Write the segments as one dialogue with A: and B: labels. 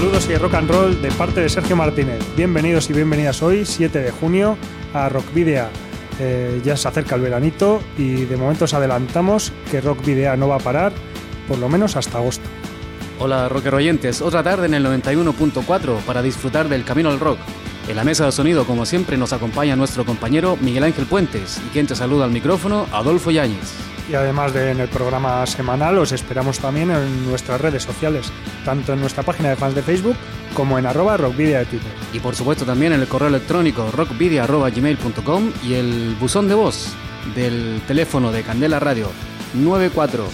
A: Saludos y rock and roll de parte de Sergio Martínez. Bienvenidos y bienvenidas hoy, 7 de junio, a Rock Video. Eh, ya se acerca el veranito y de momento os adelantamos que Rock Video no va a parar, por lo menos hasta agosto.
B: Hola rocker oyentes, otra tarde en el 91.4 para disfrutar del camino al rock. En la mesa de sonido, como siempre, nos acompaña nuestro compañero Miguel Ángel Puentes y quien te saluda al micrófono, Adolfo Yáñez.
A: Y además de en el programa semanal, os esperamos también en nuestras redes sociales, tanto en nuestra página de fans de Facebook como en arroba rockvidia de Twitter.
B: Y por supuesto también en el correo electrónico rockvidia.gmail.com y el buzón de voz del teléfono de Candela Radio 94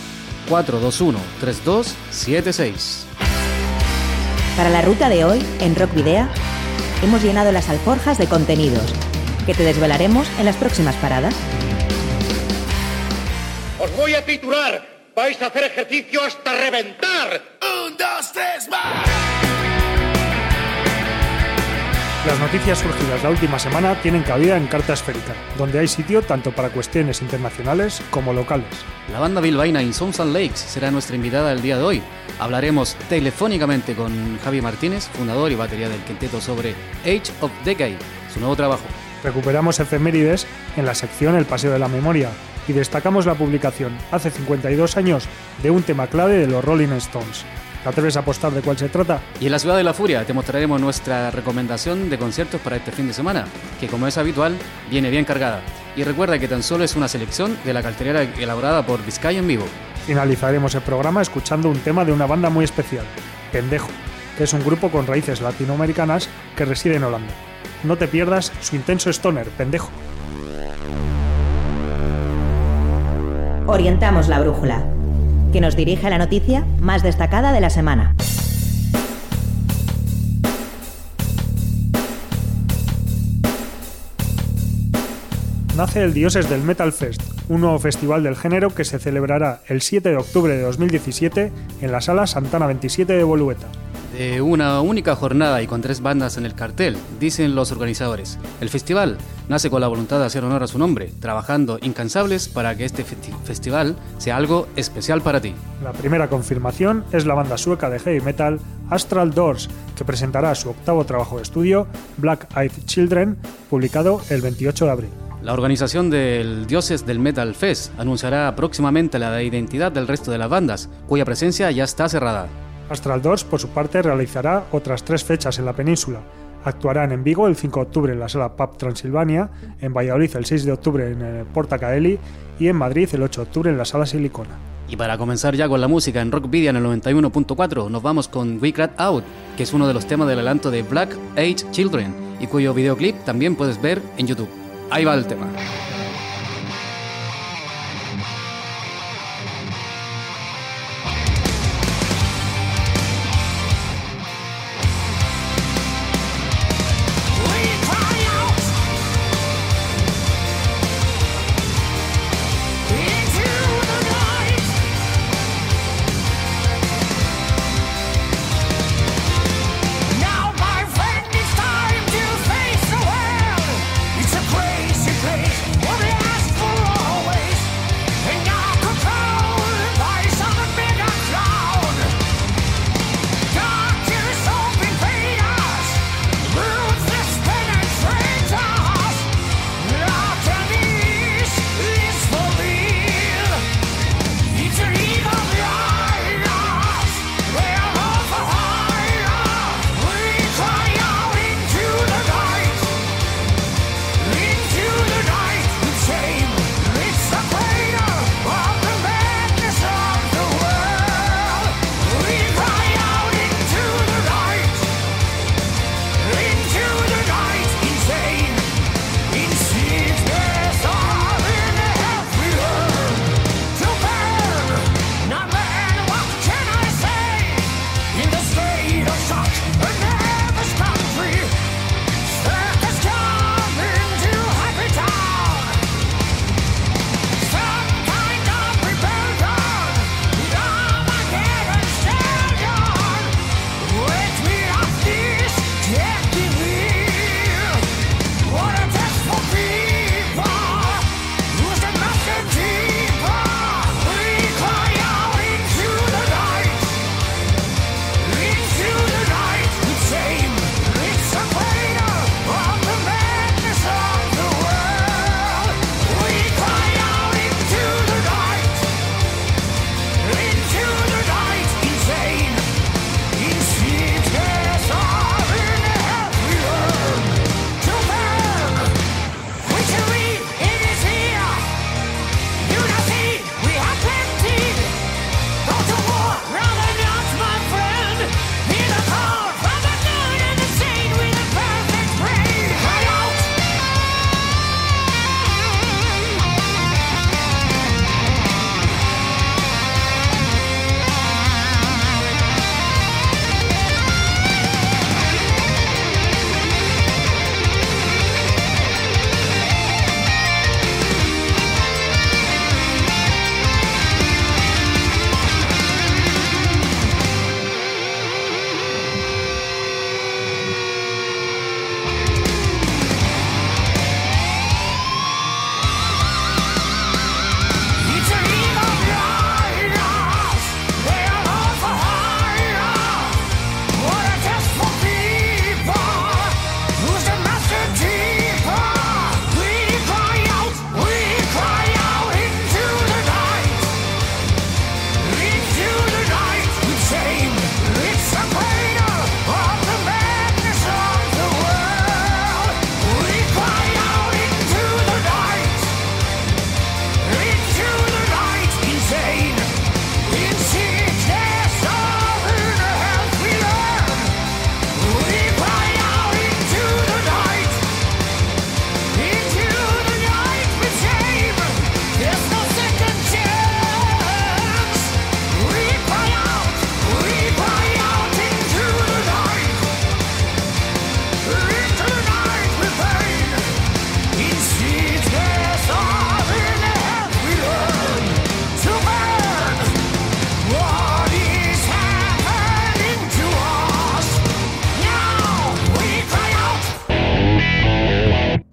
B: 421 3276.
C: Para la ruta de hoy, en Rock Video, hemos llenado las alforjas de contenidos que te desvelaremos en las próximas paradas.
D: Os voy a titular. Vais a hacer ejercicio hasta reventar. Un, dos, tres, más.
A: Las noticias surgidas la última semana tienen cabida en Carta Esférica, donde hay sitio tanto para cuestiones internacionales como locales.
B: La banda bilbaína Insons and Lakes será nuestra invitada el día de hoy. Hablaremos telefónicamente con Javi Martínez, fundador y batería del quinteto, sobre Age of Decay, su nuevo trabajo.
A: Recuperamos efemérides en la sección El Paseo de la Memoria y destacamos la publicación hace 52 años de un tema clave de los Rolling Stones. ¿Te atreves a apostar de cuál se trata?
B: Y en la ciudad de la furia te mostraremos nuestra recomendación de conciertos para este fin de semana, que como es habitual, viene bien cargada. Y recuerda que tan solo es una selección de la cartelera elaborada por Vizcaya en vivo.
A: Finalizaremos el programa escuchando un tema de una banda muy especial, Pendejo, que es un grupo con raíces latinoamericanas que reside en Holanda. No te pierdas su intenso stoner, Pendejo.
C: Orientamos la brújula, que nos dirige la noticia más destacada de la semana.
A: Nace el Dioses del Metal Fest, un nuevo festival del género que se celebrará el 7 de octubre de 2017 en la sala Santana 27 de Bolueta.
B: De una única jornada y con tres bandas en el cartel, dicen los organizadores. El festival nace con la voluntad de hacer honor a su nombre, trabajando incansables para que este festi- festival sea algo especial para ti.
A: La primera confirmación es la banda sueca de heavy metal Astral Doors, que presentará su octavo trabajo de estudio, Black Eyed Children, publicado el 28 de abril.
B: La organización del Dioses del Metal Fest anunciará próximamente la identidad del resto de las bandas, cuya presencia ya está cerrada.
A: Astral Doors, por su parte, realizará otras tres fechas en la península. Actuarán en Vigo el 5 de octubre en la sala Pub Transilvania, en Valladolid el 6 de octubre en el Porta Caeli y en Madrid el 8 de octubre en la sala Silicona.
B: Y para comenzar ya con la música en Rock Video en el 91.4, nos vamos con We Crat Out, que es uno de los temas del adelanto de Black Age Children, y cuyo videoclip también puedes ver en YouTube. Ahí va el tema.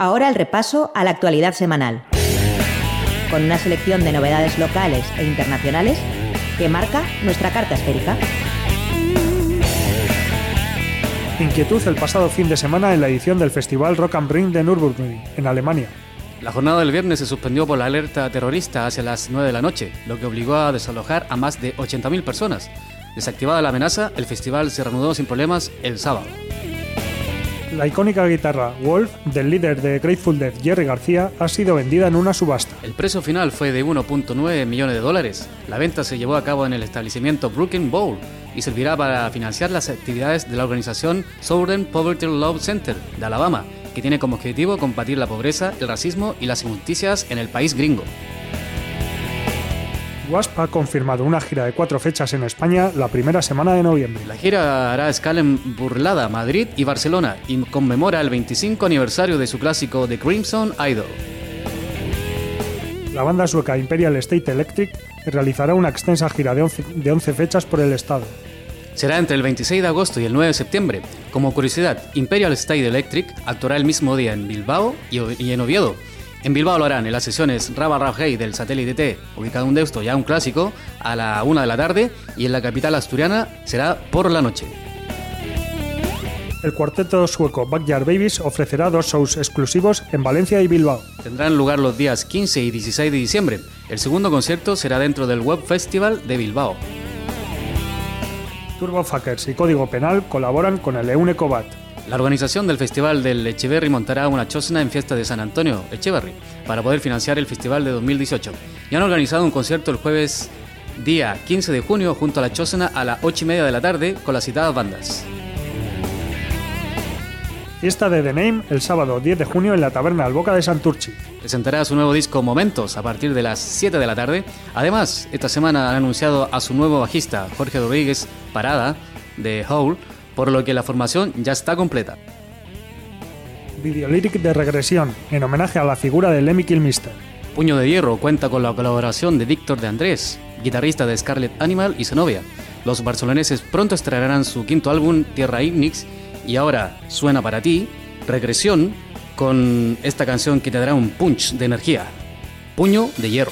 C: Ahora el repaso a la actualidad semanal, con una selección de novedades locales e internacionales que marca nuestra carta esférica.
A: Inquietud el pasado fin de semana en la edición del Festival Rock am Ring de Nürburgring, en Alemania.
B: La jornada del viernes se suspendió por la alerta terrorista hacia las 9 de la noche, lo que obligó a desalojar a más de 80.000 personas. Desactivada la amenaza, el festival se reanudó sin problemas el sábado.
A: La icónica guitarra Wolf del líder de Grateful Dead Jerry García ha sido vendida en una subasta.
B: El precio final fue de 1.9 millones de dólares. La venta se llevó a cabo en el establecimiento Brooklyn Bowl y servirá para financiar las actividades de la organización Southern Poverty Law Center de Alabama, que tiene como objetivo combatir la pobreza, el racismo y las injusticias en el país gringo.
A: Wasp ha confirmado una gira de cuatro fechas en España la primera semana de noviembre.
B: La gira hará escala en Burlada, Madrid y Barcelona y conmemora el 25 aniversario de su clásico The Crimson Idol.
A: La banda sueca Imperial State Electric realizará una extensa gira de 11, de 11 fechas por el estado.
B: Será entre el 26 de agosto y el 9 de septiembre. Como curiosidad, Imperial State Electric actuará el mismo día en Bilbao y en Oviedo. En Bilbao lo harán en las sesiones Raba Rajei del satélite T, ubicado en Deusto, ya un clásico, a la 1 de la tarde y en la capital asturiana será por la noche.
A: El cuarteto sueco Backyard Babies ofrecerá dos shows exclusivos en Valencia y Bilbao.
B: Tendrán lugar los días 15 y 16 de diciembre. El segundo concierto será dentro del Web Festival de Bilbao.
A: Turbofuckers y Código Penal colaboran con el Eunecobat.
B: La organización del Festival del Echeverry montará una chosna en fiesta de San Antonio, Echeverry, para poder financiar el festival de 2018. Y han organizado un concierto el jueves día 15 de junio junto a la chosna a las 8 y media de la tarde con las citadas bandas.
A: Fiesta de The Name el sábado 10 de junio en la taberna Alboca de Santurchi.
B: Presentará su nuevo disco Momentos a partir de las 7 de la tarde. Además, esta semana han anunciado a su nuevo bajista, Jorge Rodríguez Parada, de Hole, por lo que la formación ya está completa.
A: Videolyric de regresión, en homenaje a la figura de Lemmy Kilmister.
B: Puño de Hierro cuenta con la colaboración de Víctor de Andrés, guitarrista de Scarlet Animal y Zenobia. Los barceloneses pronto estrenarán su quinto álbum, Tierra Ignix, y ahora suena para ti, Regresión, con esta canción que te dará un punch de energía. Puño de Hierro.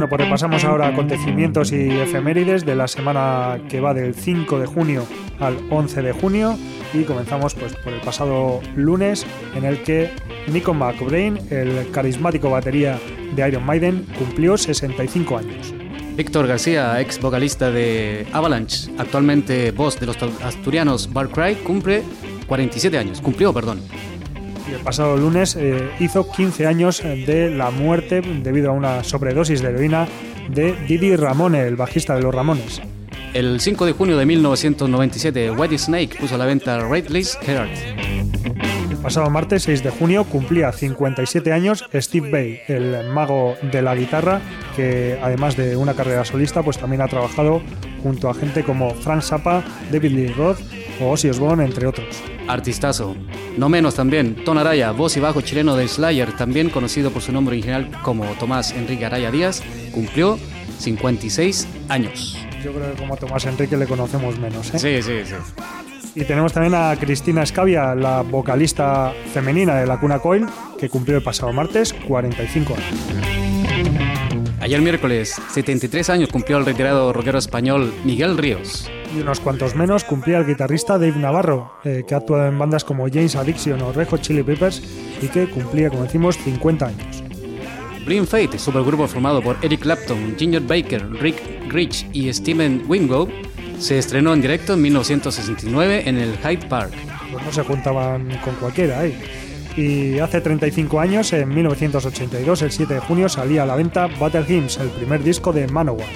A: Bueno, pues repasamos ahora acontecimientos y efemérides de la semana que va del 5 de junio al 11 de junio y comenzamos pues por el pasado lunes en el que Nico McBrain, el carismático batería de Iron Maiden, cumplió 65 años.
B: Víctor García, ex vocalista de Avalanche, actualmente voz de los asturianos Bar Cry, cumple 47 años, cumplió, perdón.
A: Y el pasado lunes eh, hizo 15 años de la muerte debido a una sobredosis de heroína de Didi Ramone, el bajista de los Ramones.
B: El 5 de junio de 1997, White Snake puso a la venta Raidless Heart.
A: El pasado martes 6 de junio cumplía 57 años Steve Bay, el mago de la guitarra, que además de una carrera solista, pues también ha trabajado junto a gente como Frank Zappa, David Lee Roth o Ozzy Osbourne, entre otros.
B: Artistazo. No menos también, Ton Araya, voz y bajo chileno de Slayer, también conocido por su nombre original como Tomás Enrique Araya Díaz, cumplió 56 años.
A: Yo creo que como a Tomás Enrique le conocemos menos. ¿eh?
B: Sí, sí, sí.
A: Y tenemos también a Cristina Escavia, la vocalista femenina de la Cuna Coil, que cumplió el pasado martes 45 años.
B: Ayer miércoles, 73 años cumplió el retirado rockero español Miguel Ríos.
A: Y unos cuantos menos cumplía el guitarrista Dave Navarro, eh, que ha actuado en bandas como James Addiction o Red Hot Chili Peppers y que cumplía, como decimos, 50 años.
B: Blind Fate, supergrupo formado por Eric Clapton, Ginger Baker, Rick Rich y Steven Wingo, se estrenó en directo en 1969 en el Hyde Park.
A: Pues no se juntaban con cualquiera ahí. Y hace 35 años, en 1982, el 7 de junio, salía a la venta Battle Hymns, el primer disco de Manowar.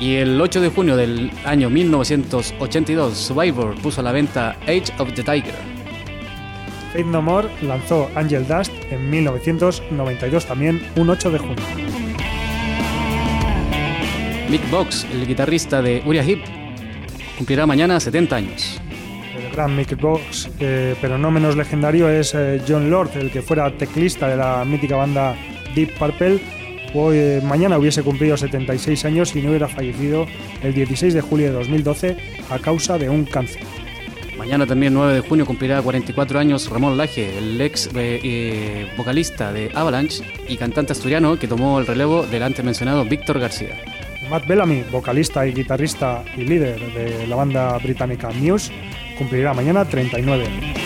B: Y el 8 de junio del año 1982, Survivor puso a la venta Age of the Tiger.
A: Faith No More lanzó Angel Dust en 1992 también, un 8 de junio.
B: Mick Box, el guitarrista de Uriah Heep, cumplirá mañana 70 años.
A: El gran Mick Box, eh, pero no menos legendario, es eh, John Lord, el que fuera teclista de la mítica banda Deep Purple. Hoy, eh, mañana hubiese cumplido 76 años y no hubiera fallecido el 16 de julio de 2012 a causa de un cáncer.
B: Mañana también 9 de junio cumplirá 44 años Ramón Laje, el ex eh, eh, vocalista de Avalanche y cantante asturiano que tomó el relevo del antes mencionado Víctor García.
A: Matt Bellamy, vocalista y guitarrista y líder de la banda británica Muse, cumplirá mañana 39 años.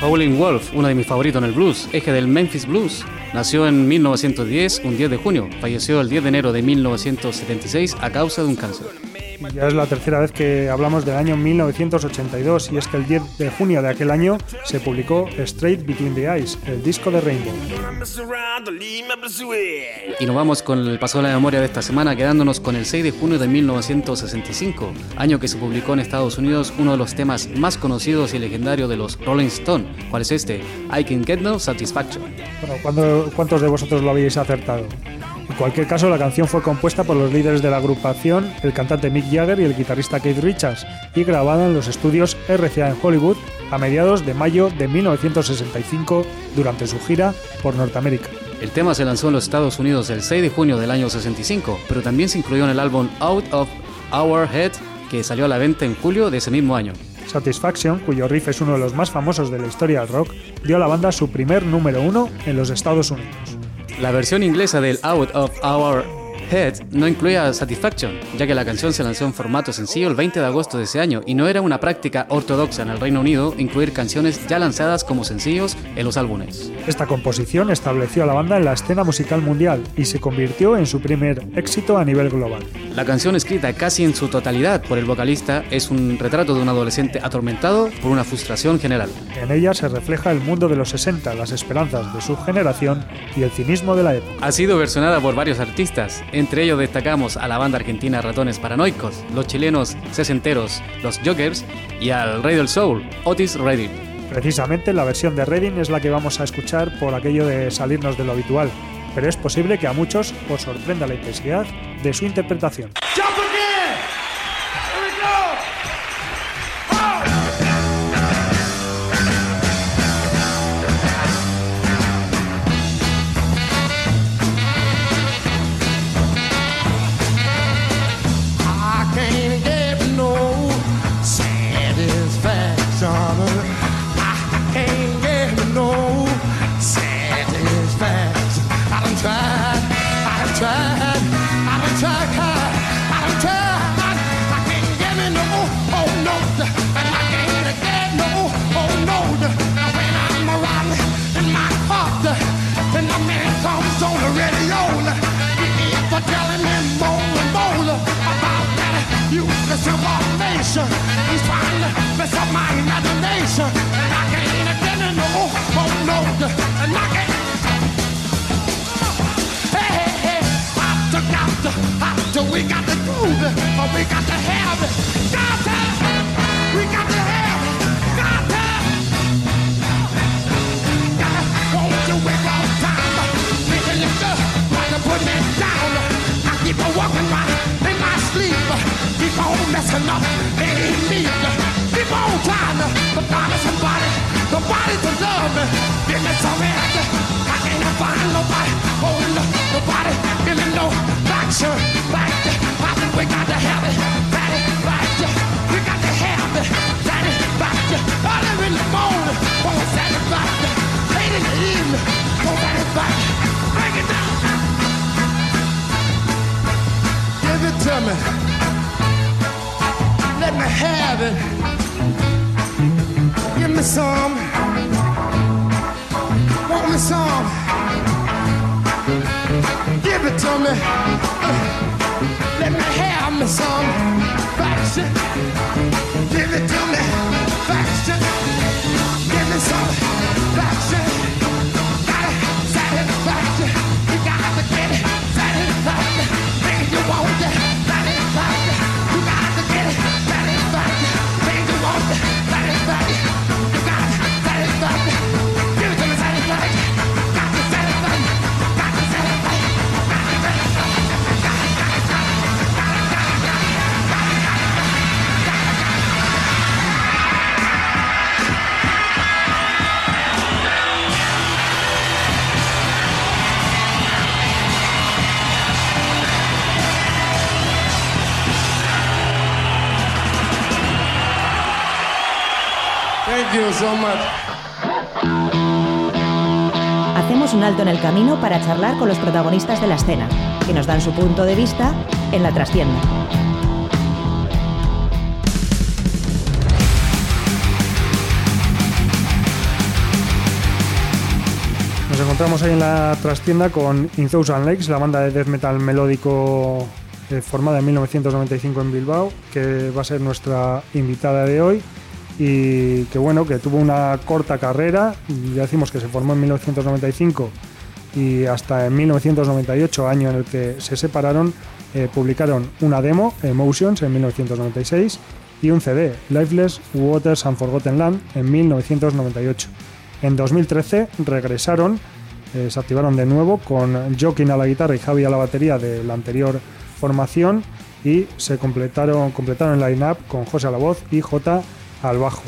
B: Howling Wolf, uno de mis favoritos en el blues, eje del Memphis Blues, nació en 1910, un 10 de junio, falleció el 10 de enero de 1976 a causa de un cáncer.
A: Ya es la tercera vez que hablamos del año 1982 y es que el 10 de junio de aquel año se publicó Straight Between the Eyes, el disco de Rainbow.
B: Y nos vamos con el paso de la memoria de esta semana, quedándonos con el 6 de junio de 1965, año que se publicó en Estados Unidos uno de los temas más conocidos y legendarios de los Rolling Stones. ¿Cuál es este? I Can Get No Satisfaction.
A: Bueno, ¿cuántos de vosotros lo habéis acertado? En cualquier caso, la canción fue compuesta por los líderes de la agrupación, el cantante Mick Jagger y el guitarrista Keith Richards, y grabada en los estudios RCA en Hollywood a mediados de mayo de 1965 durante su gira por Norteamérica.
B: El tema se lanzó en los Estados Unidos el 6 de junio del año 65, pero también se incluyó en el álbum Out of Our Head, que salió a la venta en julio de ese mismo año.
A: Satisfaction, cuyo riff es uno de los más famosos de la historia del rock, dio a la banda su primer número uno en los Estados Unidos.
B: La versión inglesa del Out of Our Head no incluía Satisfaction, ya que la canción se lanzó en formato sencillo el 20 de agosto de ese año y no era una práctica ortodoxa en el Reino Unido incluir canciones ya lanzadas como sencillos en los álbumes.
A: Esta composición estableció a la banda en la escena musical mundial y se convirtió en su primer éxito a nivel global.
B: La canción escrita casi en su totalidad por el vocalista es un retrato de un adolescente atormentado por una frustración general.
E: En ella se refleja el mundo de los 60, las esperanzas de su generación y el cinismo de la época.
B: Ha sido versionada por varios artistas, entre ellos destacamos a la banda argentina Ratones Paranoicos, los chilenos Sesenteros, los Jokers y al Rey del Soul, Otis Redding.
E: Precisamente la versión de Redding es la que vamos a escuchar por aquello de salirnos de lo habitual, pero es posible que a muchos os sorprenda la intensidad de su interpretación. we got to have it. Got to, we got to have it. Got to, gotta hold you with all time. Making it up, to put me down. I keep on walking right in my sleep. Keep on messing up, they me. Keep on trying to find somebody, nobody to love me. Give me some. I can't find nobody, oh, nobody, give no action. in, go back and back, break it down. Give it to me. Let me have it. Give me some. Want me some. Give it to me. Uh, let me have me some. Back. Give it to me.
C: Hacemos un alto en el camino para charlar con los protagonistas de la escena, que nos dan su punto de vista en la trastienda.
E: Nos encontramos ahí en la trastienda con In Thousand Lakes, la banda de death metal melódico eh, formada en 1995 en Bilbao, que va a ser nuestra invitada de hoy y que bueno, que tuvo una corta carrera, ya decimos que se formó en 1995 y hasta en 1998, año en el que se separaron, eh, publicaron una demo, Emotions, en 1996 y un CD, Lifeless Waters and Forgotten Land, en 1998. En 2013 regresaron, eh, se activaron de nuevo con Joaquín a la guitarra y Javi a la batería de la anterior formación y se completaron, completaron el line-up con José a la voz y J al bajo.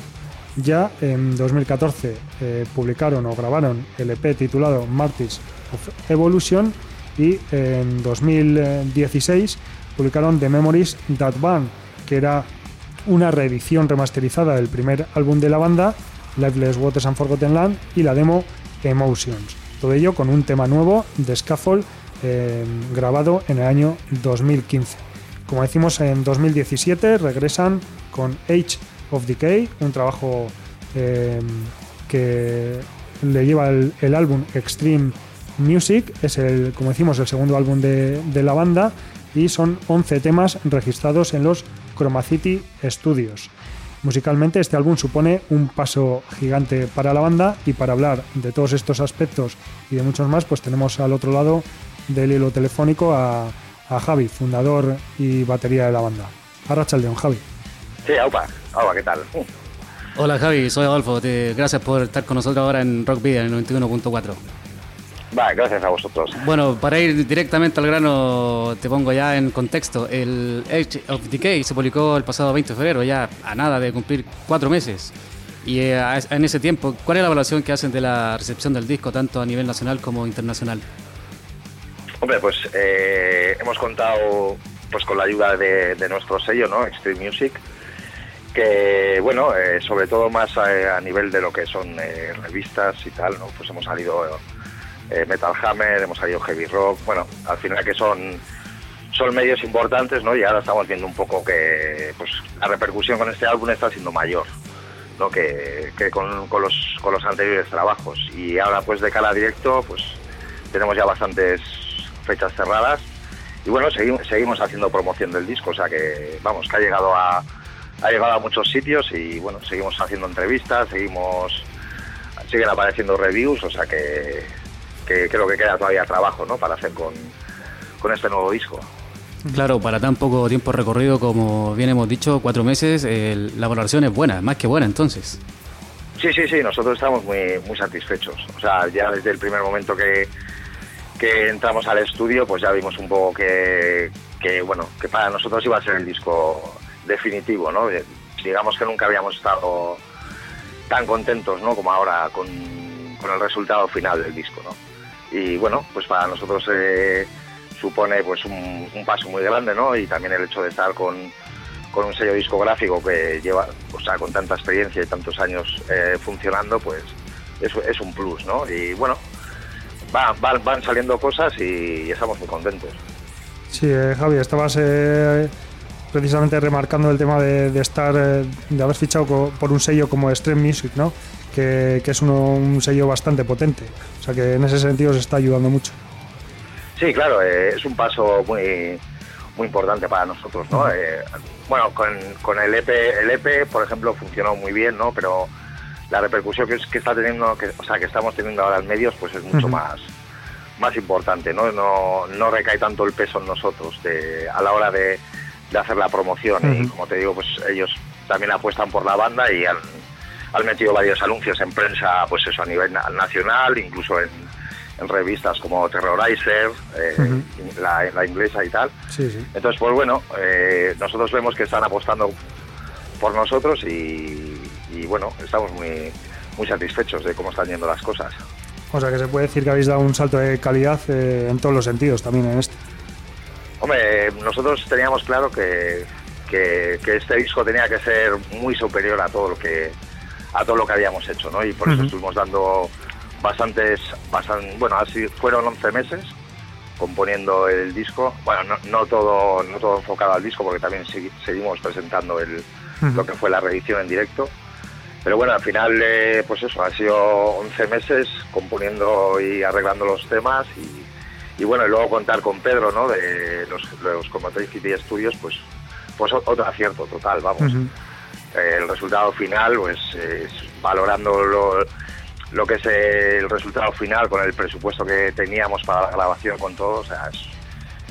E: Ya en 2014 eh, publicaron o grabaron el EP titulado Martyrs of Evolution y en 2016 publicaron The Memories That Band, que era una reedición remasterizada del primer álbum de la banda, Lifeless Waters and Forgotten Land, y la demo Emotions. Todo ello con un tema nuevo de Scaffold eh, grabado en el año 2015. Como decimos, en 2017 regresan con Age of Decay, un trabajo eh, que le lleva el, álbum Extreme Music, es el, como decimos, el segundo álbum de, la banda
A: y son 11 temas registrados en los Chroma City Studios. Musicalmente este álbum supone un paso gigante para la banda y para hablar de todos estos aspectos y de muchos más, pues tenemos al otro lado del hilo telefónico a, Javi, fundador y batería de la banda. Arrachaldeón, Javi.
F: Sí, aupa, aupa, ¿qué tal?
B: Hola Javi, soy Adolfo, gracias por estar con nosotros ahora en Rock Video en el 91.4.
F: Va, gracias a vosotros.
B: Bueno, para ir directamente al grano, te pongo ya en contexto. El Edge of Decay se publicó el pasado 20 de febrero, ya a nada de cumplir cuatro meses. Y eh, en ese tiempo, ¿cuál es la evaluación que hacen de la recepción del disco, tanto a nivel nacional como internacional?
F: Hombre, pues eh, hemos contado pues con la ayuda de, nuestro sello, ¿no? Extreme Music, que bueno, eh, sobre todo más a, nivel de lo que son revistas y tal, ¿no? Pues hemos salido eh, Metal Hammer, hemos salido Heavy Rock, bueno, al final que son son medios importantes, ¿no? Y ahora estamos viendo un poco que pues, la repercusión con este álbum está siendo mayor, ¿no? Que, con, los, con los anteriores trabajos. Y ahora, pues, de cara a directo, pues, tenemos ya bastantes fechas cerradas. Y bueno, seguimos, seguimos haciendo promoción del disco, o sea que, vamos, que ha llegado a, ha llegado a muchos sitios y, bueno, seguimos haciendo entrevistas, seguimos, siguen apareciendo reviews, o sea que que creo que queda todavía trabajo ¿no? para hacer con, este nuevo disco.
B: Claro, para tan poco tiempo recorrido como bien hemos dicho, cuatro meses, la valoración es buena, más que buena entonces.
F: Sí, sí, sí, nosotros estamos muy, muy satisfechos. O sea, ya desde el primer momento que, que entramos al estudio, pues ya vimos un poco que, que, bueno, que para nosotros iba a ser el disco definitivo, ¿no? Digamos que nunca habíamos estado tan contentos. Como ahora con, el resultado final del disco, ¿no? y bueno, pues para nosotros eh, supone pues un, paso muy grande, ¿no? Y también el hecho de estar con, un sello discográfico que lleva, o sea, con tanta experiencia y tantos años eh, funcionando, pues es, es, un plus, ¿no? Y bueno, van, van, saliendo cosas y, estamos muy contentos.
A: Sí, eh, Javi, estabas precisamente remarcando el tema de, estar, de haber fichado por un sello como Extreme Music, ¿no? Que, es un sello bastante potente. O sea que en ese sentido se está ayudando mucho.
F: Sí, claro, eh, es un paso muy muy importante para nosotros, ¿no? Eh, bueno, con, con, el EP, el EP, por ejemplo, funcionó muy bien, ¿no? Pero la repercusión que, que está teniendo, que, o sea, que estamos teniendo ahora en medios, pues es mucho más más importante, ¿no? ¿no? No recae tanto el peso en nosotros de, a la hora de, de hacer la promoción. Y como te digo, pues ellos también apuestan por la banda y han, han metido varios anuncios en prensa, pues eso, a nivel nacional, incluso en, revistas como Terrorizer, eh, la, inglesa y tal. Entonces, pues bueno, eh, nosotros vemos que están apostando por nosotros y, bueno, estamos muy, muy satisfechos de cómo están yendo las cosas.
A: O sea que se puede decir que habéis dado un salto de calidad eh, en todos los sentidos también en este.
F: Hombre, nosotros teníamos claro que, que, que, este disco tenía que ser muy superior a todo lo que a todo lo que habíamos hecho, ¿no? Y por eso estuvimos dando bastantes, bueno, así fueron 11 meses componiendo el disco. Bueno, no, todo no todo enfocado al disco, porque también seguimos presentando el, lo que fue la reedición en directo. Pero bueno, al final, eh, pues eso, ha sido 11 meses componiendo y arreglando los temas y, bueno, y luego contar con Pedro, ¿no? De los, los City Studios, pues, pues otro acierto total, vamos el resultado final, pues valorando lo, que es el resultado final con el presupuesto que teníamos para la grabación con todo, o sea,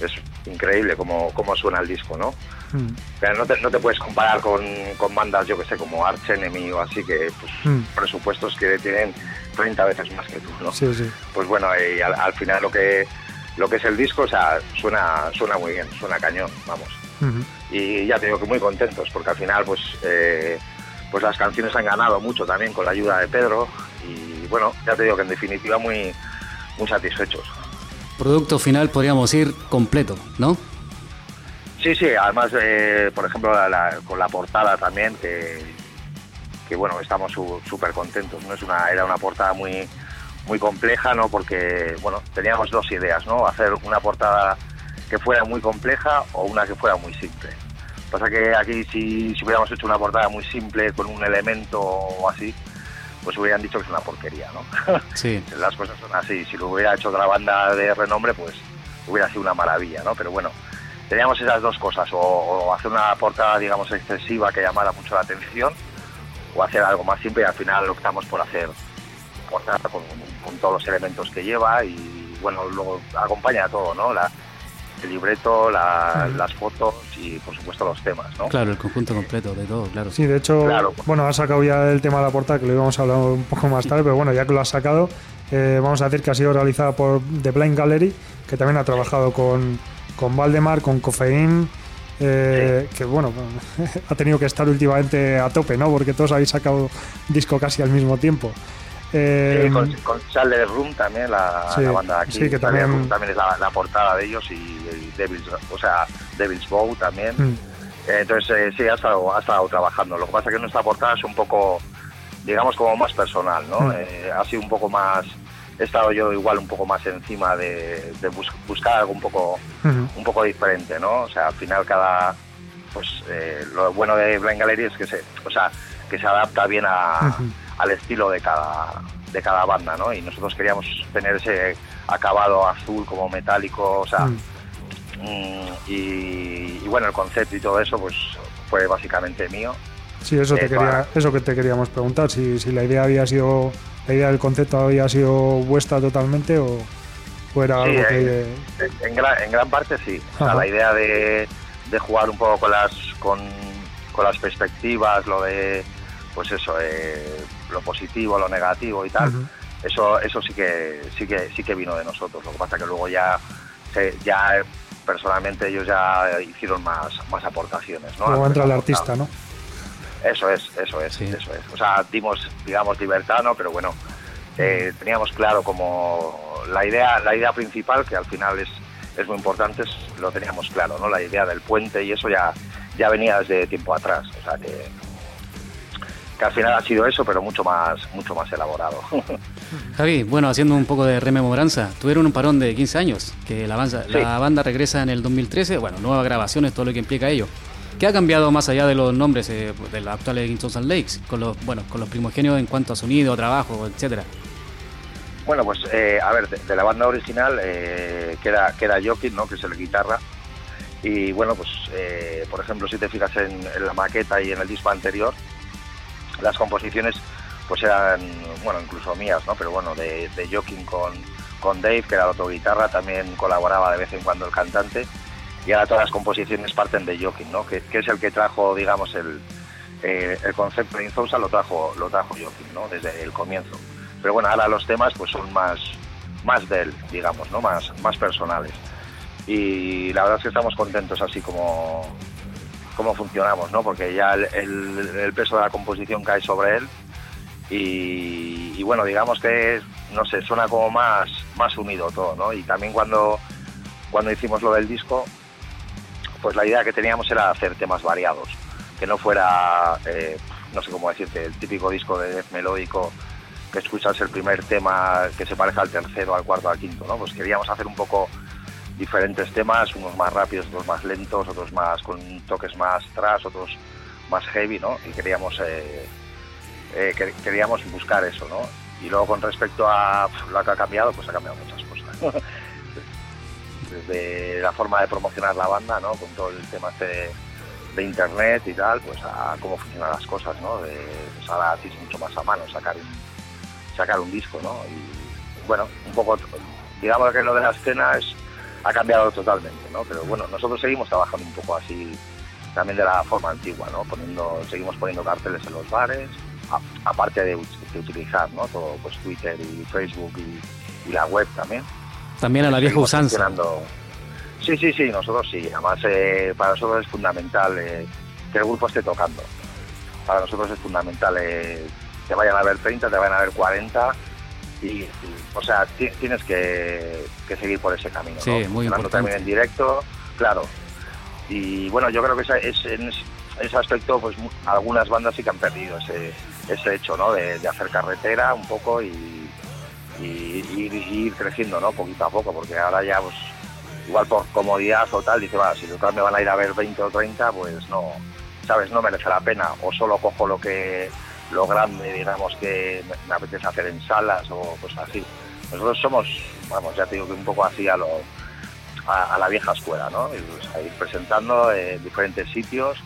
F: es, increíble cómo, cómo, suena el disco, ¿no? Mm. Pero no te, no te puedes comparar con, con, bandas, yo que sé, como Arch Enemy o así, que pues, mm. presupuestos que tienen 30 veces más que tú, ¿no?
A: Sí, sí.
F: Pues bueno, y al, final lo que lo que es el disco, o sea, suena, suena muy bien, suena cañón, vamos. Y ya te digo que muy contentos porque al final pues eh, pues las canciones han ganado mucho también con la ayuda de Pedro. Y bueno ya te digo que en definitiva muy muy satisfechos.
B: Producto final podríamos ir completo no
F: sí sí además eh, por ejemplo con la portada también que, que bueno estamos súper contentos no es una era una portada muy muy compleja no porque bueno teníamos dos ideas no hacer una portada que fuera muy compleja o una que fuera muy simple. Pasa que aquí si, si hubiéramos hecho una portada muy simple con un elemento o así, pues hubieran dicho que es una porquería, ¿no?
B: Sí.
F: Las cosas son así. Si lo hubiera hecho otra banda de renombre, pues hubiera sido una maravilla, ¿no? Pero bueno, teníamos esas dos cosas, o, hacer una portada, digamos, excesiva que llamara mucho la atención, o hacer algo más simple y al final optamos por hacer portada con, todos los elementos que lleva y bueno, luego acompaña todo, ¿no? La, el libreto, las fotos y por supuesto los temas, ¿no?
B: Claro, el conjunto completo de todo, claro.
A: Sí, de hecho, bueno, has sacado ya el tema de la portada, que lo íbamos a hablar un poco más tarde, pero bueno, ya que lo has sacado, eh, vamos a decir que ha sido realizada por The Blind Gallery, que también ha trabajado con, con Valdemar, con Cofeín, eh, que bueno, ha tenido que estar últimamente a tope, ¿no? Porque todos habéis sacado disco casi al mismo tiempo.
F: Eh, con, con Room también, la, banda aquí.
A: Sí, que también...
F: también es la, portada de ellos y, Devil's, o sea, Devil's Bow también. Mm. Eh, entonces, sí, ha estado, ha estado trabajando. Lo que pasa es que nuestra portada es un poco, digamos, como más personal, ¿no? Mm. ha sido un poco más he estado yo igual un poco más encima de, buscar algo un poco un poco diferente no o sea al final cada pues eh, lo bueno de Blind Gallery es que se o sea que se adapta bien al estilo de cada de cada banda no y nosotros queríamos tener ese acabado azul como metálico o sea mm, y, bueno el concepto y todo eso pues fue básicamente mío.
A: Sí eso te eh, quería eso que te queríamos preguntar si, si la idea había sido la idea del concepto había sido vuestra totalmente o, fuera algo que...
F: En, gran, parte sí. la idea de, jugar un poco con las, con, las perspectivas, lo de, pues eso, eh, lo positivo, lo negativo y tal, eso, eso sí que, sí que, sí que vino de nosotros. Lo que pasa que luego ya, ya personalmente ellos ya hicieron más, más aportaciones. ¿no?
A: Luego entra el artista, ¿no?
F: Eso es, eso es, eso es. O sea, dimos, digamos, libertad, ¿no? Pero bueno, eh, teníamos claro como la idea, la idea principal, que al final es, es muy importante, lo teníamos claro, ¿no? La idea del puente y eso ya, ya venía desde tiempo atrás. O sea que, que al final ha sido eso, pero mucho más, mucho más elaborado.
B: Javi, bueno, haciendo un poco de rememoranza, tuvieron un parón de 15 años, que la banda, la banda regresa en el 2013, bueno, nuevas grabaciones, todo lo que implica ello. ¿Qué ha cambiado más allá de los nombres eh, de la actual Kingston and Lakes? Con los, bueno, con los primogenios en cuanto a sonido, trabajo, etcétera.
F: Bueno, pues eh, a ver, de, la banda original eh, queda, queda Jokin, ¿no? que es el guitarra. Y bueno, pues eh, por ejemplo, si te fijas en, la maqueta y en el disco anterior, las composiciones pues eran, bueno, incluso mías, ¿no? Pero bueno, de, de Jokin con, con Dave, que era la otro guitarra, también colaboraba de vez en cuando el cantante y ahora todas las composiciones parten de Jokin, ¿no? que, es el que trajo, digamos, el, eh, el concepto de Inzousa lo trajo, lo trajo Jokin, ¿no? desde el comienzo. Pero bueno, ahora los temas pues son más, más de él, digamos, ¿no? más, más personales. Y la verdad es que estamos contentos así como, como funcionamos, ¿no? porque ya el, el, peso de la composición cae sobre él y, y, bueno, digamos que, no sé, suena como más, más unido todo, ¿no? Y también cuando, cuando hicimos lo del disco, pues la idea que teníamos era hacer temas variados, que no fuera, eh, no sé cómo decirte, el típico disco de death melódico que escuchas el primer tema que se parezca al tercero, al cuarto, al quinto, ¿no? Pues queríamos hacer un poco diferentes temas, unos más rápidos, otros más lentos, otros más con toques más tras, otros más heavy, ¿no? Y queríamos, eh, eh, queríamos buscar eso, ¿no? Y luego con respecto a lo que ha cambiado, pues ha cambiado muchas cosas. desde la forma de promocionar la banda, ¿no? Con todo el tema este de internet y tal, pues a cómo funcionan las cosas, ¿no? De, pues ahora tienes mucho más a mano sacar sacar un disco, ¿no? Y bueno, un poco, digamos que lo de la escena es, ha cambiado totalmente, ¿no? Pero bueno, nosotros seguimos trabajando un poco así, también de la forma antigua, ¿no? Poniendo, seguimos poniendo carteles en los bares, aparte de, utilizar, ¿no? Todo, pues Twitter y Facebook y la web también
B: también a la vieja usanza.
F: Sí, sí, sí, nosotros sí. Además, eh, para nosotros es fundamental eh, que el grupo esté tocando. Para nosotros es fundamental eh, que vayan a ver 30, te vayan a ver 40. Y, o sea, tienes que, seguir por ese camino.
B: Sí, muy importante.
F: también en directo, claro. Y bueno, yo creo que es, en ese aspecto, pues algunas bandas sí que han perdido ese, ese hecho, ¿no? De, de hacer carretera un poco y, y, ir creciendo, ¿no? Poquito a poco, porque ahora ya, pues, igual por comodidad o tal, dice, va, si total me van a ir a ver 20 o 30, pues no, ¿sabes? No merece la pena. O solo cojo lo que, lo grande, digamos, que me, apetece hacer en salas o cosas así. Nosotros somos, vamos, ya te digo que un poco así a lo, a, la vieja escuela, ¿no? Y, pues, ir presentando en diferentes sitios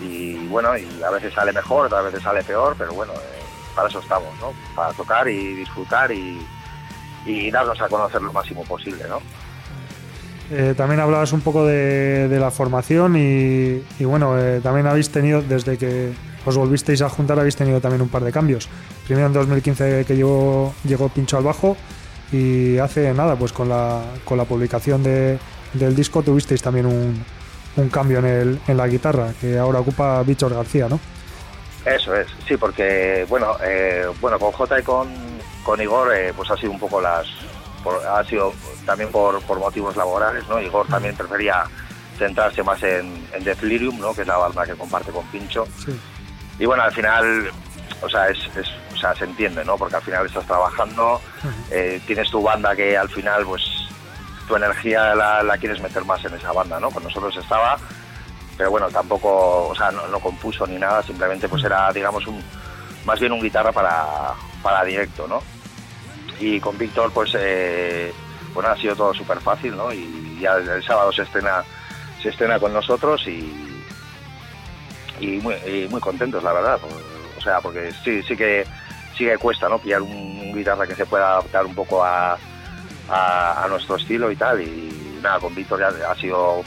F: y bueno, y a veces sale mejor, otras veces sale peor, pero bueno, eh, para eso estamos, ¿no? Para tocar y disfrutar y, darnos a conocer lo máximo posible, ¿no?
A: Eh, también hablabas un poco de, la formación y, bueno, eh, también habéis tenido, desde que os volvisteis a juntar, habéis tenido también un par de cambios. Primero en 2015 que llegó, llegó Pincho al bajo y hace nada, pues con la, con la publicación de, del disco tuvisteis también un, un cambio en, el, en la guitarra, que ahora ocupa Bichos García, ¿no?
F: Eso es, sí, porque bueno, eh, bueno con J y con, con Igor, eh, pues ha sido un poco las, ha sido también por, por, motivos laborales, ¿no? Igor también prefería centrarse más en, en ¿no? Que es la banda que comparte con Pincho. Y bueno, al final, o sea, es, o sea, se entiende, ¿no? Porque al final estás trabajando, eh, tienes tu banda que al final, pues tu energía la, la, quieres meter más en esa banda, ¿no? Con nosotros estaba, pero bueno, tampoco, o sea, no, compuso ni nada, simplemente pues era, digamos, un, más bien un guitarra para, para directo, ¿no? Y con Víctor, pues, eh, bueno, ha sido todo súper fácil, ¿no? Y ya el, sábado se estrena, se estrena con nosotros y, y muy, muy contentos, la verdad. O sea, porque sí, sí que sí que cuesta, ¿no? Pillar un guitarra que se pueda adaptar un poco a, a, nuestro estilo y tal. Y nada, con Víctor ya ha sido,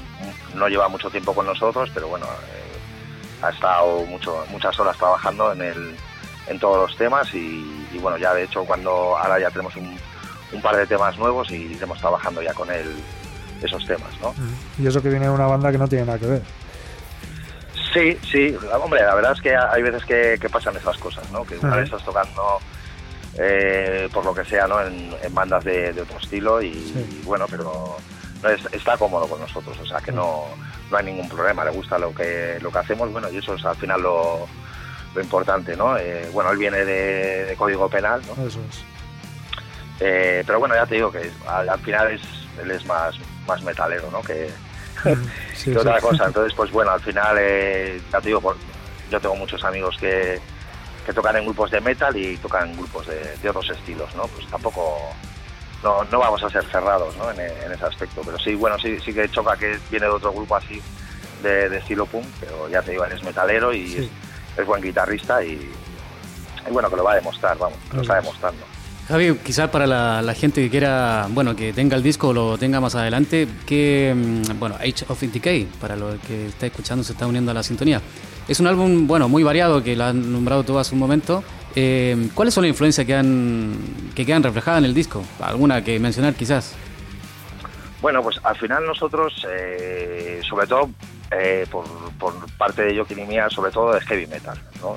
F: no lleva mucho tiempo con nosotros, pero bueno, eh, ha estado mucho, muchas horas trabajando en, el, en todos los temas y, bueno, ya de hecho cuando ahora ya tenemos un, un par de temas nuevos y iremos trabajando ya con él esos temas, ¿no?
A: Y eso que viene de una banda que no tiene nada que ver.
F: Sí, sí, hombre, la verdad es que hay veces que, pasan esas cosas, ¿no? Que una vez estás tocando eh, por lo que sea, ¿no? En, bandas de, otro estilo y, bueno, pero está cómodo con nosotros, o sea que no, no hay ningún problema, le gusta lo que, lo que hacemos, bueno, y eso es al final lo, lo importante, ¿no? Eh, bueno, él viene de, código penal, ¿no?
A: Eso es.
F: Eh, pero bueno, ya te digo que al, final es, él es más, más metalero, ¿no? Que, mm, otra cosa. Entonces, pues bueno, al final, ya te digo, yo tengo muchos amigos que, que tocan en grupos de metal y tocan en grupos de, otros estilos, ¿no? Pues tampoco no, no vamos a ser cerrados ¿no? en, ese aspecto. Pero sí, bueno, sí, sí que choca que viene de otro grupo así de, estilo punk, pero ya te digo, es metalero y es, buen guitarrista y, bueno, que lo va a demostrar, vamos, lo está demostrando.
B: Javi, quizás para la, gente que quiera, bueno, que tenga el disco o lo tenga más adelante, que, mm, bueno, Age of Decay, para lo que está escuchando, se está uniendo a la sintonía. Es un álbum, bueno, muy variado, que lo han nombrado tú hace un momento. Eh, ¿Cuáles son las influencias que, han, que quedan reflejadas en el disco? ¿Alguna que mencionar quizás?
F: Bueno, pues al final nosotros, eh, sobre todo eh, por, parte de Joaquín y mía, sobre todo de heavy metal, ¿no?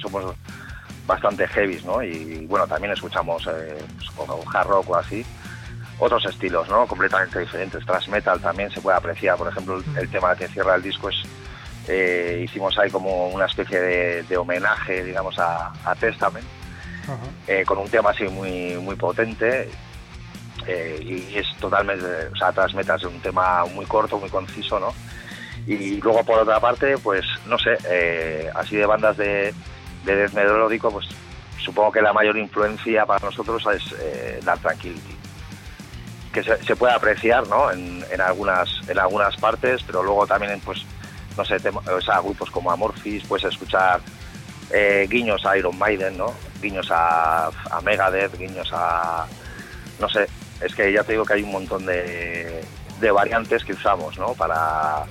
F: somos bastante heavy, ¿no? Y bueno, también escuchamos pues, hard rock o así, otros estilos, ¿no? Completamente diferentes. Thrash metal también se puede apreciar, por ejemplo, el tema que cierra el disco es eh, hicimos ahí como una especie de, homenaje, digamos, a, Testament, eh, con un tema así muy, muy potente. Eh, y es totalmente, o sea, Transmetas es un tema muy corto, muy conciso, ¿no? Y luego por otra parte, pues no sé, así de bandas de, de death melódico, pues supongo que la mayor influencia para nosotros es Dark Tranquility que se, puede apreciar ¿no? en, en, algunas en algunas partes pero luego también pues no sé, grupos como Amorphis, puedes escuchar eh, guiños a Iron Maiden, ¿no? Guiños a, a, Megadeth, guiños a... no sé, es que ya te digo que hay un montón de, de variantes que usamos, ¿no? Para...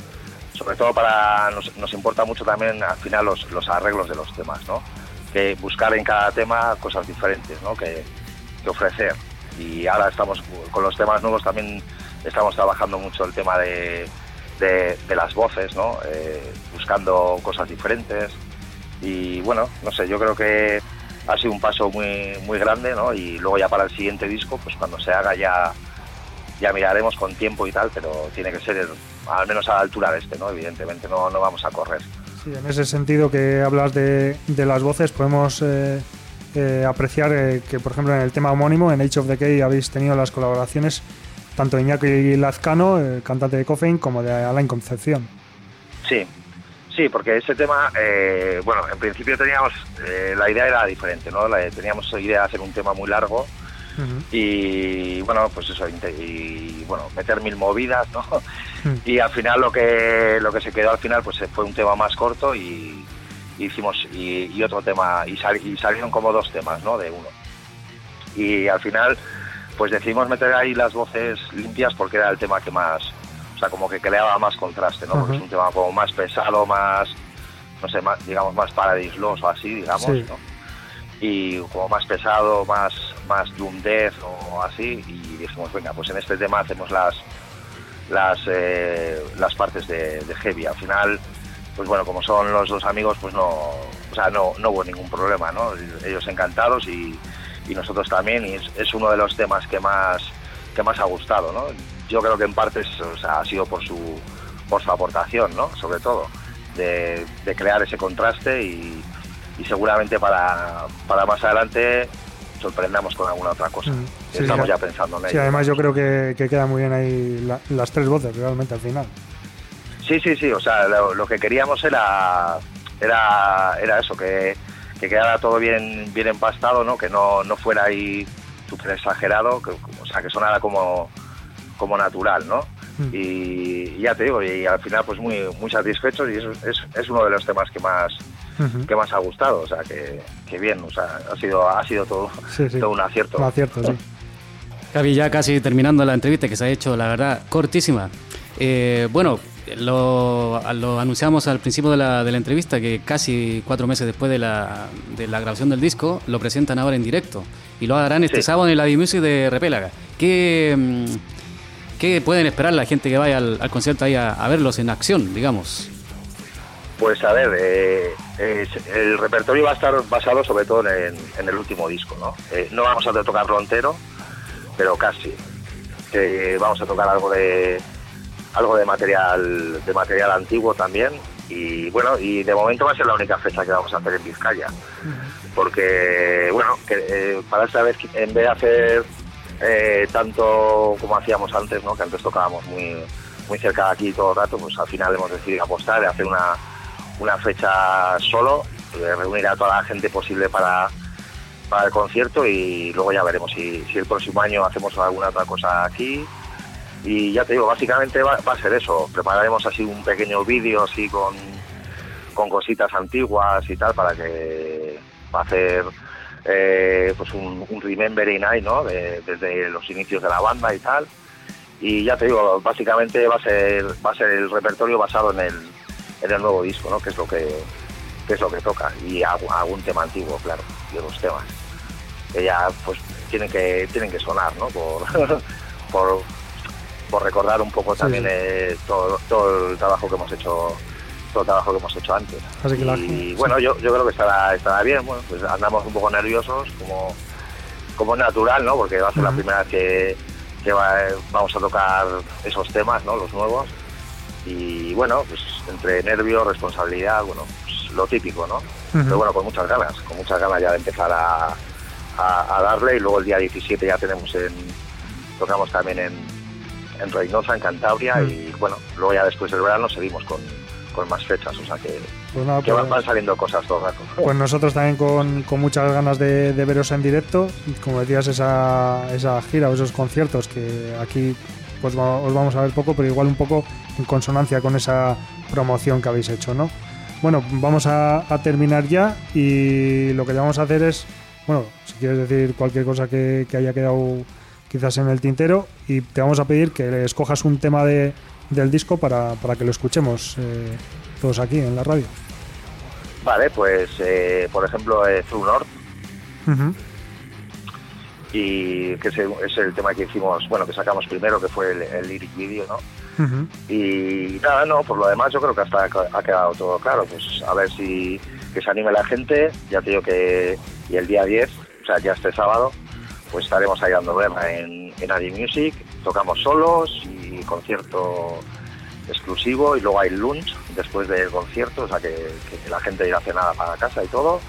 F: Sobre todo para... Nos, nos importa mucho también al final los, los, arreglos de los temas, ¿no? Que buscar en cada tema cosas diferentes, ¿no? Que, que ofrecer. Y ahora estamos con los temas nuevos también estamos trabajando mucho el tema de de, las voces, ¿no? Eh, buscando cosas diferentes. Y bueno, no sé, yo creo que ha sido un paso muy, muy grande, ¿no? Y luego ya para el siguiente disco, pues cuando se haga ya, ya miraremos con tiempo y tal, pero tiene que ser al menos a la altura de este, ¿no? Evidentemente, no, no vamos a correr.
A: Sí, en ese sentido que hablas de, de las voces, podemos eh, eh, apreciar que, por ejemplo, en el tema homónimo, en Age of Decay, habéis tenido las colaboraciones tanto Iñaki Lazcano, el cantante de Coffin, como de Alain Concepción.
F: Sí, sí, porque ese tema, eh, bueno, en principio teníamos, eh, la idea era diferente, ¿no? teníamos idea de hacer un tema muy largo y bueno, pues eso, y bueno, meter mil movidas, ¿no? Y al final lo que lo que se quedó al final pues fue un tema más corto y, hicimos y, otro tema y, y, salieron como dos temas, ¿no? De uno. Y al final pues decidimos meter ahí las voces limpias porque era el tema que más, o sea, como que creaba más contraste, ¿no? Porque es un tema como más pesado, más, no sé, más, digamos, más paradisloso así, digamos, ¿no? Y como más pesado, más, más doom death o así, y dijimos, venga, pues en este tema hacemos las las eh, las partes de, heavy. Al final, pues bueno, como son los dos amigos, pues no, o sea, no, no hubo ningún problema, ¿no? Ellos encantados y y nosotros también, y es, uno de los temas que más, que más ha gustado, ¿no? Yo creo que en parte ha sido por su, por su aportación, ¿no? Sobre todo, de, crear ese contraste y, seguramente para, para más adelante sorprendamos con alguna otra cosa. Mm, Estamos ya pensando en ello.
A: Sí, además yo creo que, que queda muy bien ahí las tres voces realmente al final.
F: Sí, sí, sí, o sea, lo, lo que queríamos era, era, era eso, que que quedara todo bien bien empastado, ¿no? Que no, no fuera ahí súper exagerado, que, o sea, que sonara como, como natural, ¿no? Mm. Y, ya te digo, y al final pues muy muy satisfechos y es, es, uno de los temas que más que más ha gustado, o sea, que, que, bien, o sea, ha sido ha sido todo, todo un acierto.
A: Un acierto, sí.
B: Gaby, ya casi terminando la entrevista que se ha hecho, la verdad, cortísima. Eh, bueno, lo, anunciamos al principio de la, de la, entrevista que casi cuatro meses después de la, de la, grabación del disco lo presentan ahora en directo y lo harán este sábado en la Music de Repélaga. ¿Qué, mm, ¿Qué, pueden esperar la gente que vaya al, concierto ahí a, verlos en acción, digamos?
F: Pues a ver, eh, el repertorio va a estar basado sobre todo en, el último disco, ¿no? Eh, no vamos a tocarlo entero, pero casi. vamos a tocar algo de algo de material de material antiguo también y bueno y de momento va a ser la única fecha que vamos a hacer en Vizcaya porque bueno que, eh, para esta vez en vez de hacer eh, tanto como hacíamos antes no que antes tocábamos muy muy cerca de aquí todo el rato pues al final hemos decidido apostar de hacer una una fecha solo de reunir a toda la gente posible para para el concierto y luego ya veremos si, el próximo año hacemos alguna otra cosa aquí y ya te digo, básicamente va, a ser eso. Prepararemos así un pequeño vídeo así con, con cositas antiguas y tal para que va a hacer eh, pues un, un remembering ahí, ¿no? desde los inicios de la banda y tal. Y ya te digo, básicamente va a ser va a ser el repertorio basado en el, en el nuevo disco, ¿no? Que es lo que, es lo que toca y algún tema antiguo, claro, de los temas que ya pues tienen que tienen que sonar, ¿no? Por, por por recordar un poco también eh, todo, todo el trabajo que hemos hecho todo el trabajo que hemos hecho antes. y bueno, yo, yo creo que estará, estará bien, bueno, pues andamos un poco nerviosos, como, como natural, ¿no? Porque va a ser la primera vez que, que vamos a tocar esos temas, ¿no? Los nuevos. Y bueno, pues entre nervios, responsabilidad, bueno, pues lo típico, ¿no? Pero bueno, con muchas ganas, con muchas ganas ya de empezar a, a, a darle. Y luego el día 17 ya tenemos en, tocamos también en, en Reynosa, en Cantabria, y bueno, luego ya después del verano seguimos con, más fechas, o sea que, pues pues van, saliendo cosas todo el rato.
A: Pues nosotros también con, con muchas ganas de, veros en directo, como decías, esa, esa gira o esos conciertos que aquí pues os vamos a ver poco, pero igual un poco en consonancia con esa promoción que habéis hecho, ¿no? Bueno, vamos a, terminar ya y lo que vamos a hacer es, bueno, si quieres decir cualquier cosa que, que haya quedado quizás en el tintero y te vamos a pedir que escojas un tema de, del disco para, para que lo escuchemos eh, todos aquí en la radio.
F: Vale, pues eh, por ejemplo eh, True North. Y que es el, tema que hicimos, bueno, que sacamos primero, que fue el, lyric video, ¿no? Y nada, no, por lo demás yo creo que hasta ha quedado todo claro. Pues a ver si que se anime la gente, ya te digo que y el día 10, o sea, ya este sábado, pues estaremos ahí dando verla en, en Adi Music, tocamos solos y concierto exclusivo y luego hay lunch después del concierto, o sea que, la gente irá a cenar para casa y todo.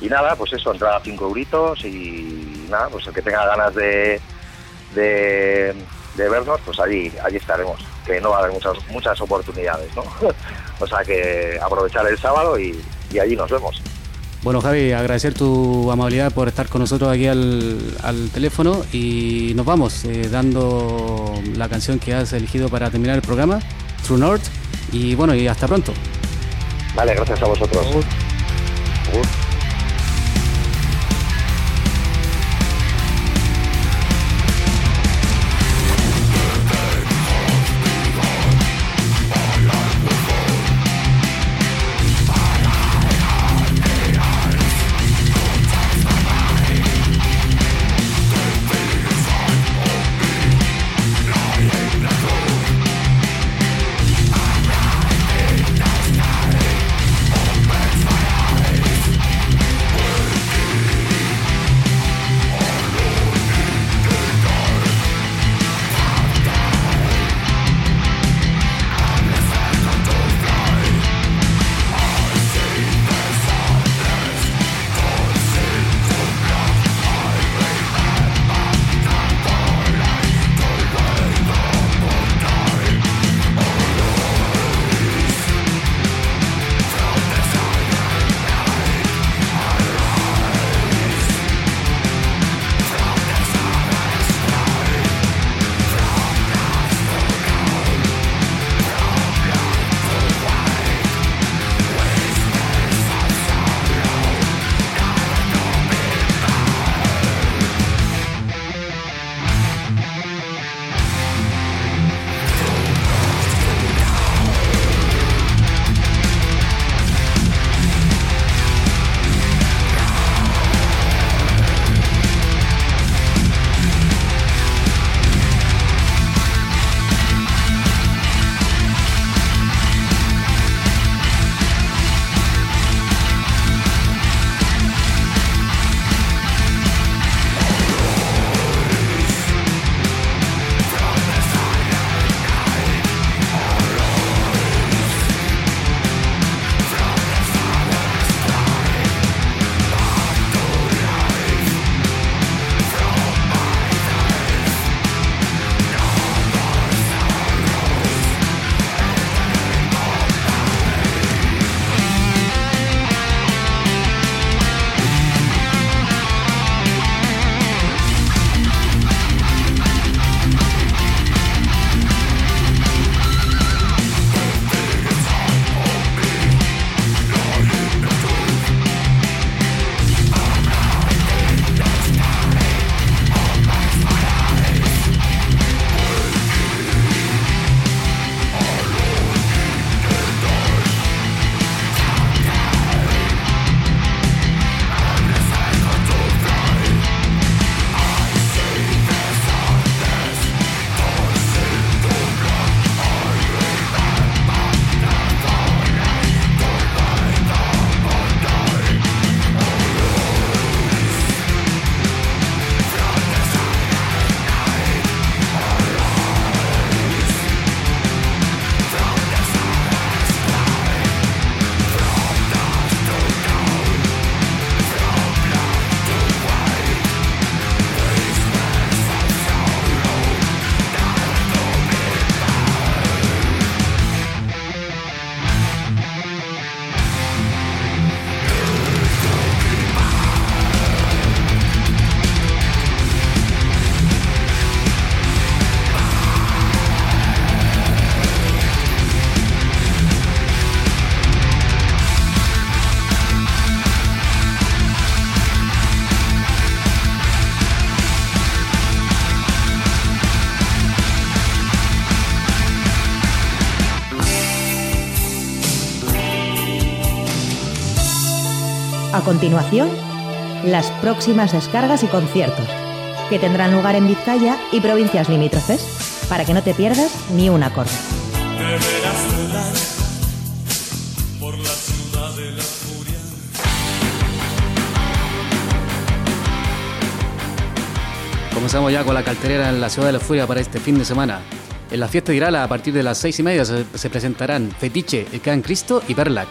F: Y nada, pues eso, entrada a 5 euritos y nada, pues el que tenga ganas de, de, vernos, pues allí, allí estaremos, que no va a haber muchas, muchas oportunidades, ¿no? o sea que aprovechar el sábado y, y allí nos vemos.
B: Bueno, Javi, agradecer tu amabilidad por estar con nosotros aquí al, teléfono y nos vamos eh, dando la canción que has elegido para terminar el programa, True North. Y bueno, y hasta pronto.
F: Vale, gracias a vosotros.
C: Continuación, las próximas descargas y conciertos, que tendrán lugar en Vizcaya y provincias limítrofes, para que no te pierdas ni un acorde.
B: Comenzamos ya con la cartelera en la Ciudad de la Furia para este fin de semana. En la fiesta de Irala, a partir de las seis y media, se, presentarán Fetiche, El Can Cristo y Perlac.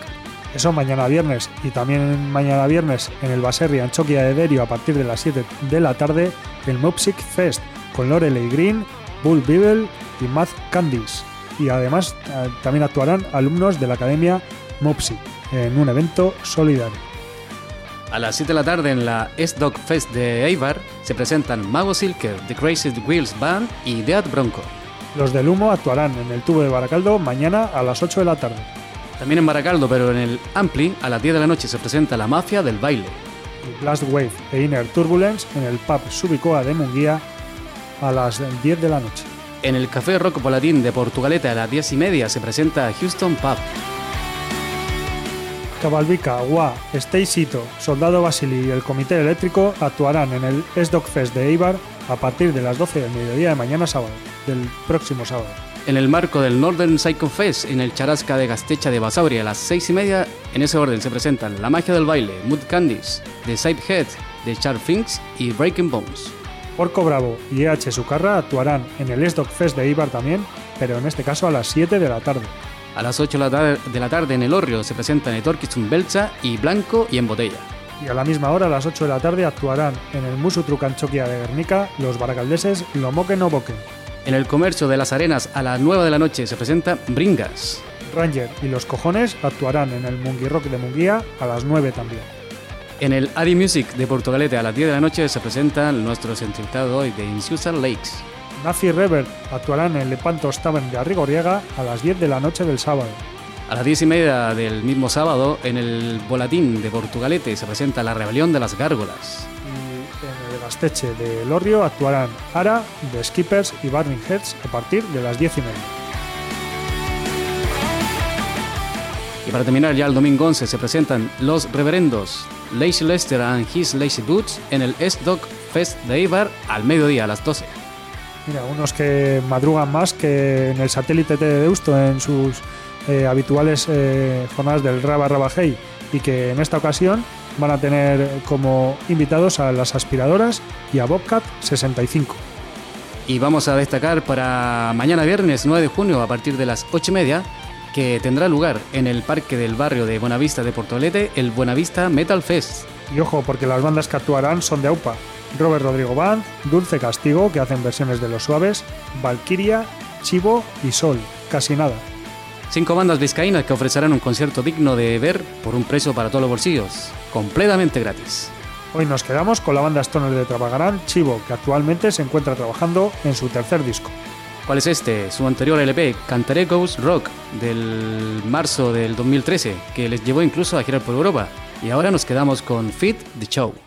A: Eso mañana viernes. Y también mañana viernes en el Baserri Anchoquia de Derio a partir de las 7 de la tarde el Mopsic Fest con Lorelei Green, Bull Beagle y Matt Candice. Y además eh, también actuarán alumnos de la Academia Mopsic en un evento solidario.
B: A las 7 de la tarde en la S-Dog Fest de Eibar se presentan Mago Silker, The Crazy Wheels Band y Dead Bronco.
A: Los del Humo actuarán en el tubo de Baracaldo mañana a las 8 de la tarde.
B: También en Baracaldo, pero en el Ampli, a las 10 de la noche se presenta La Mafia del Baile.
A: Blast Wave e Inner Turbulence en el pub Subicoa de Munguía a las 10 de la noche.
B: En el Café Rock Polatín de Portugalete a las 10 y media se presenta Houston Pub.
A: Cabalbica, Gua, Stacyto, Soldado Basili y el Comité Eléctrico actuarán en el S-Dog Fest de Eibar a partir de las 12 del mediodía de mañana sábado, del próximo sábado.
B: En el marco del Northern Psycho Fest en el Charasca de Gastecha de Basauri a las 6 y media, en ese orden se presentan La Magia del Baile, Mood Candies, The Sidehead, The Sharp Finks y Breaking Bones.
A: Porco Bravo y EH Sucarra actuarán en el S-Dog Fest de Eibar también, pero en este caso a las 7 de la tarde.
B: A las 8 de la tarde en el Orrio se presentan Etorquichun Belcha y Blanco y en Botella.
A: Y a la misma hora, a las 8 de la tarde, actuarán en el Musu Trucanchoquia de Guernica los baracaldeses Lo Moque No Boque.
B: En el comercio de las arenas a las 9 de la noche se presenta Bringas.
A: Ranger y los Cojones actuarán en el Mungi Rock de Munguía a las 9 también.
B: En el Adi Music de Portugalete a las 10 de la noche se presentan nuestros entrevistados hoy de Insusa Lakes.
A: Nazi Rever actuarán en Lepantos Tavern de Arrigoriega a las 10 de la noche del sábado.
B: A las 10 y media del mismo sábado, en el Volatín de Portugalete se presenta La Rebelión de las Gárgolas.
A: Gasteche de Lorrio actuarán Ara, The Skippers y Burning Heads a partir de las 10 y media.
B: Y para terminar ya el domingo 11 se presentan Los Reverendos, Lazy Lester and His Lazy Boots en el S-Dog Fest de Eibar al mediodía a las 12.
A: Mira, unos que madrugan más que en el satélite de Deusto en sus eh, habituales eh, jornadas del Raba Raba Hey y que en esta ocasión van a tener como invitados a las aspiradoras y a Bobcat 65.
B: Y vamos a destacar para mañana viernes 9 de junio a partir de las 8 y media que tendrá lugar en el parque del barrio de Buenavista de Portolete el Buenavista Metal Fest.
A: Y ojo, porque las bandas que actuarán son de AUPA. Robert Rodrigo Band, Dulce Castigo, que hacen versiones de los suaves, Valkyria, Chivo y Sol. Casi nada.
B: Cinco bandas vizcaínas que ofrecerán un concierto digno de ver por un precio para todos los bolsillos, completamente gratis.
A: Hoy nos quedamos con la banda Stoner de Trabagarán, Chivo, que actualmente se encuentra trabajando en su tercer disco.
B: ¿Cuál es este? Su anterior LP, Cantarecos Rock, del marzo del 2013, que les llevó incluso a girar por Europa. Y ahora nos quedamos con Fit the Show.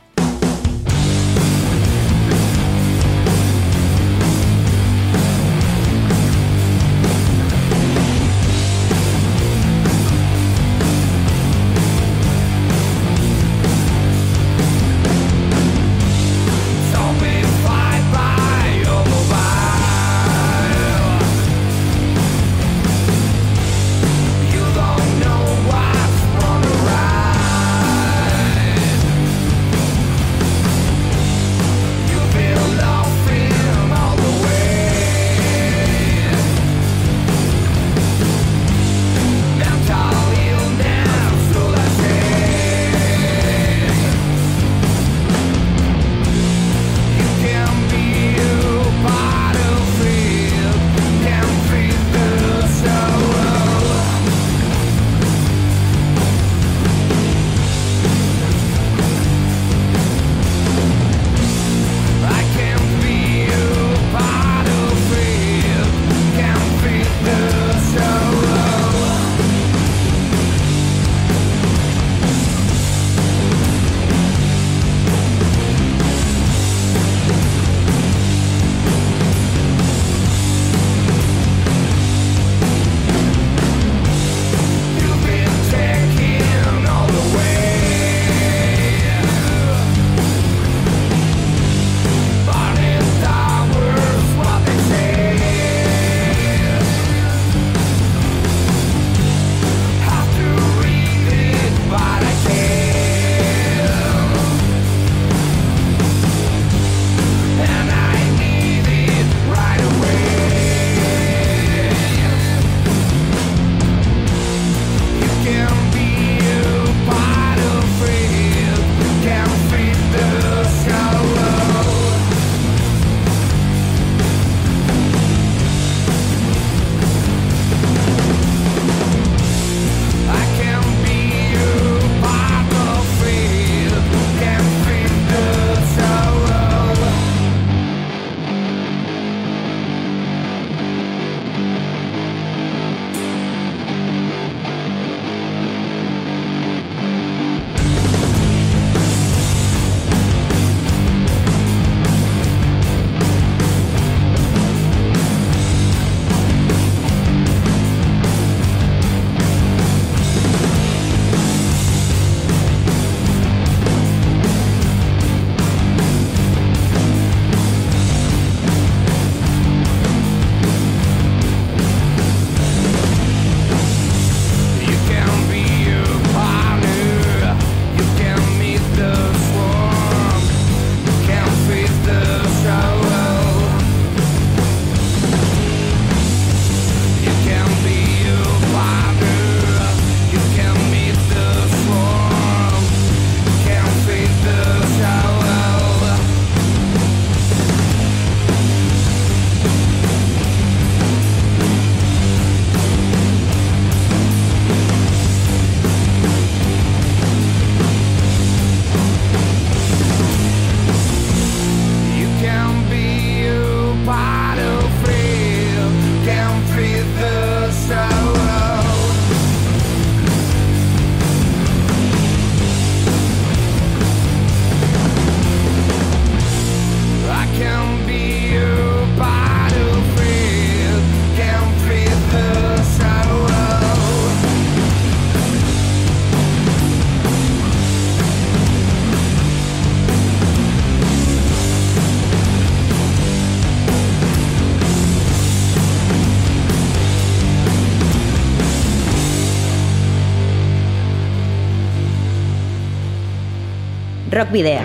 C: Rock Video.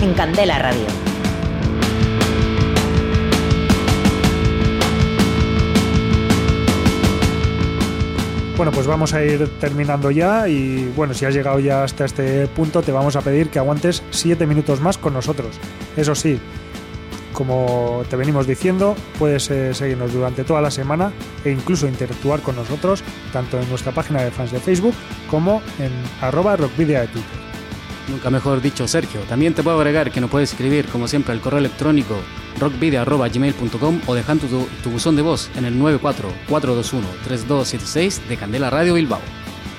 C: En Candela Radio.
A: Bueno, pues vamos a ir terminando ya y bueno, si has llegado ya hasta este punto te vamos a pedir que aguantes 7 minutos más con nosotros. Eso sí, como te venimos diciendo, puedes eh, seguirnos durante toda la semana e incluso interactuar con nosotros tanto en nuestra página de fans de Facebook como en arroba rockvidia.
B: Nunca mejor dicho, Sergio. También te puedo agregar que nos puedes escribir, como siempre, al correo electrónico rockvidia.gmail.com o dejando tu, tu buzón de voz en el 94-421-3276 de Candela Radio Bilbao.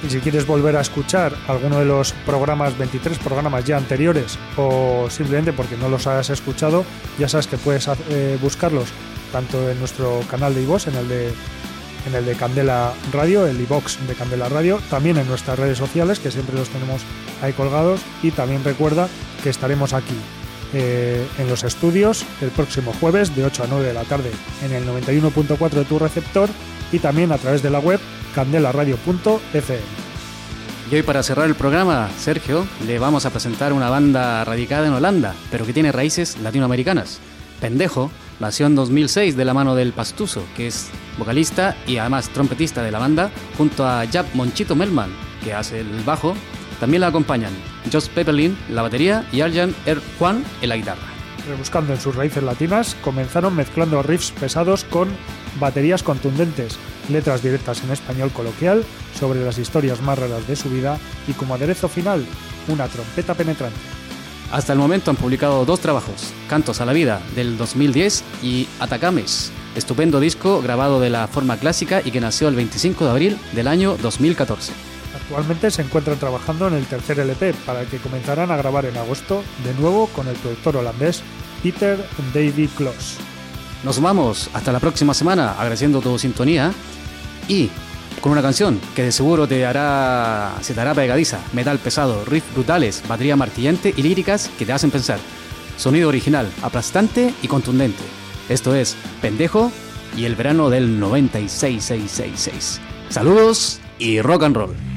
A: Y si quieres volver a escuchar alguno de los programas, 23 programas ya anteriores, o simplemente porque no los has escuchado, ya sabes que puedes eh, buscarlos tanto en nuestro canal de iVoox, en el de en el de Candela Radio, el iBox de Candela Radio, también en nuestras redes sociales, que siempre los tenemos ahí colgados, y también recuerda que estaremos aquí eh, en los estudios el próximo jueves de 8 a 9 de la tarde en el 91.4 de tu receptor y también a través de la web candelaradio.fm.
B: Y hoy para cerrar el programa, Sergio, le vamos a presentar una banda radicada en Holanda, pero que tiene raíces latinoamericanas. Pendejo nació en 2006 de la mano del Pastuso, que es vocalista y además trompetista de la banda, junto a Jap Monchito Melman, que hace el bajo. También la acompañan Josh Pepperlin, la batería, y Arjan Er Juan en la guitarra.
A: Rebuscando en sus raíces latinas, comenzaron mezclando riffs pesados con baterías contundentes, letras directas en español coloquial sobre las historias más raras de su vida y como aderezo final, una trompeta penetrante.
B: Hasta el momento han publicado dos trabajos, Cantos a la Vida del 2010 y Atacames, estupendo disco grabado de la forma clásica y que nació el 25 de abril del año 2014.
A: Actualmente se encuentran trabajando en el tercer LP para el que comenzarán a grabar en agosto de nuevo con el productor holandés Peter Davy Kloss.
B: Nos vamos hasta la próxima semana agradeciendo tu sintonía y con una canción que de seguro te hará, se te hará pegadiza, metal pesado, riff brutales, batería martillante y líricas que te hacen pensar. Sonido original, aplastante y contundente. Esto es Pendejo y el verano del 96666. Saludos y rock and roll.